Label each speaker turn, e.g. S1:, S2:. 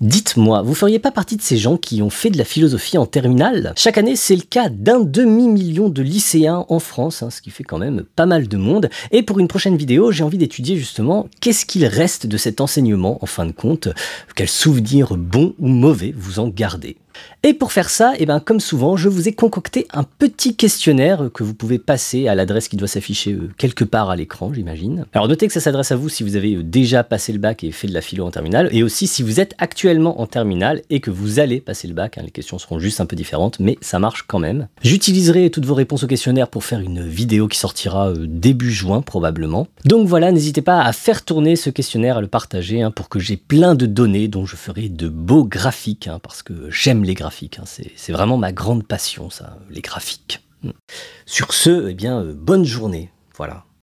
S1: Dites-moi, vous feriez pas partie de ces gens qui ont fait de la philosophie en terminale? Chaque année, c'est le cas d'un demi-million de lycéens en France, hein, ce qui fait quand même pas mal de monde. Et pour une prochaine vidéo, j'ai envie d'étudier justement qu'est-ce qu'il reste de cet enseignement en fin de compte, quels souvenirs bons ou mauvais vous en gardez? Et pour faire ça, et eh ben, comme souvent, je vous ai concocté un petit questionnaire que vous pouvez passer à l'adresse qui doit s'afficher euh, quelque part à l'écran, j'imagine. Alors notez que ça s'adresse à vous si vous avez euh, déjà passé le bac et fait de la philo en terminale, et aussi si vous êtes actuellement en terminale et que vous allez passer le bac. Hein, les questions seront juste un peu différentes, mais ça marche quand même. J'utiliserai toutes vos réponses au questionnaire pour faire une vidéo qui sortira euh, début juin probablement. Donc voilà, n'hésitez pas à faire tourner ce questionnaire, à le partager, hein, pour que j'ai plein de données dont je ferai de beaux graphiques, hein, parce que j'aime les graphiques. Hein. C'est vraiment ma grande passion, ça, les graphiques. Sur ce, eh bien, euh, bonne journée. Voilà.